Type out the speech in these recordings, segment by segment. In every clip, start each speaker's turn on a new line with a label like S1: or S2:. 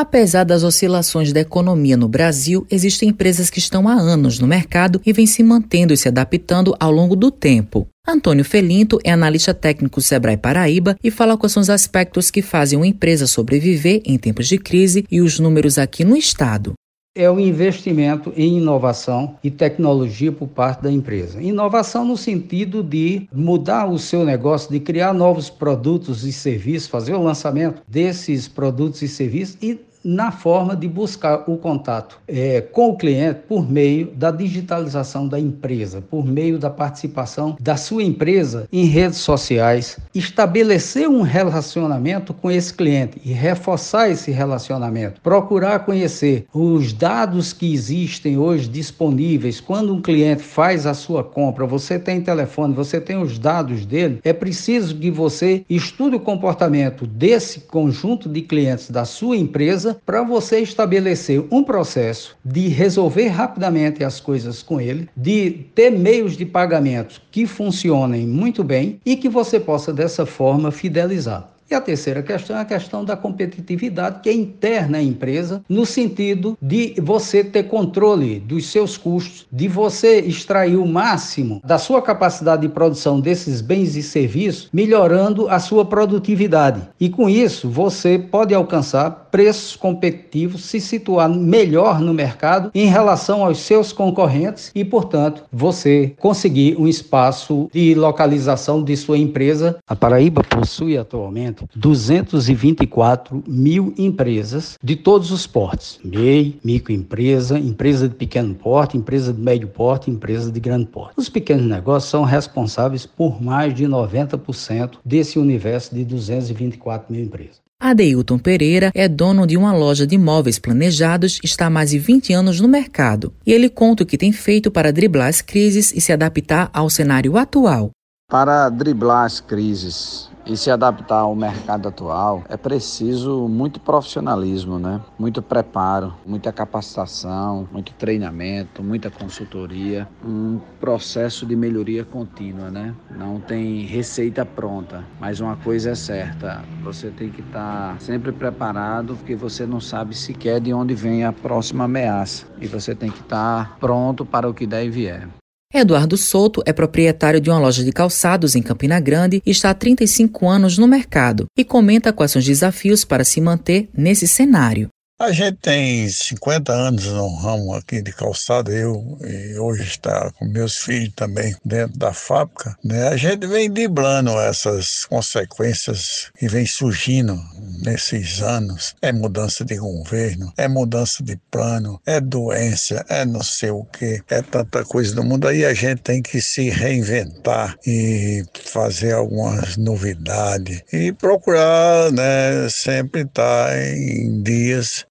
S1: Apesar das oscilações da economia no Brasil, existem empresas que estão há anos no mercado e vêm se mantendo e se adaptando ao longo do tempo. Antônio Felinto é analista técnico Sebrae Paraíba e fala quais são os aspectos que fazem uma empresa sobreviver em tempos de crise e os números aqui no estado
S2: é o investimento em inovação e tecnologia por parte da empresa. Inovação no sentido de mudar o seu negócio, de criar novos produtos e serviços, fazer o lançamento desses produtos e serviços e na forma de buscar o contato é, com o cliente por meio da digitalização da empresa, por meio da participação da sua empresa em redes sociais, estabelecer um relacionamento com esse cliente e reforçar esse relacionamento, procurar conhecer os dados que existem hoje disponíveis. Quando um cliente faz a sua compra, você tem telefone, você tem os dados dele, é preciso que você estude o comportamento desse conjunto de clientes da sua empresa para você estabelecer um processo de resolver rapidamente as coisas com ele, de ter meios de pagamento que funcionem muito bem e que você possa dessa forma fidelizar. E a terceira questão é a questão da competitividade, que é interna à empresa, no sentido de você ter controle dos seus custos, de você extrair o máximo da sua capacidade de produção desses bens e serviços, melhorando a sua produtividade. E com isso, você pode alcançar preços competitivos, se situar melhor no mercado em relação aos seus concorrentes e, portanto, você conseguir um espaço de localização de sua empresa. A Paraíba possui atualmente 224 mil empresas de todos os portes: MEI, microempresa, empresa de pequeno porte, empresa de médio porte, empresa de grande porte. Os pequenos negócios são responsáveis por mais de 90% desse universo de 224 mil empresas.
S1: Adeilton Pereira é dono de uma loja de móveis planejados, está há mais de 20 anos no mercado. E ele conta o que tem feito para driblar as crises e se adaptar ao cenário atual.
S3: Para driblar as crises e se adaptar ao mercado atual, é preciso muito profissionalismo, né? Muito preparo, muita capacitação, muito treinamento, muita consultoria, um processo de melhoria contínua, né? Não tem receita pronta, mas uma coisa é certa, você tem que estar sempre preparado, porque você não sabe sequer de onde vem a próxima ameaça e você tem que estar pronto para o que der e vier.
S1: Eduardo Souto é proprietário de uma loja de calçados em Campina Grande e está há 35 anos no mercado e comenta quais são os desafios para se manter nesse cenário.
S4: A gente tem 50 anos no ramo aqui de calçado, eu e hoje está com meus filhos também dentro da fábrica, né? A gente vem driblando essas consequências que vem surgindo nesses anos. É mudança de governo, é mudança de plano, é doença, é não sei o que, é tanta coisa do mundo. Aí a gente tem que se reinventar e fazer algumas novidades e procurar, né, sempre estar em dias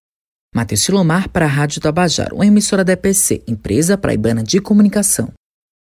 S1: Matheus Silomar para a Rádio Tabajaro, uma emissora da EPC, Empresa Praibana de Comunicação.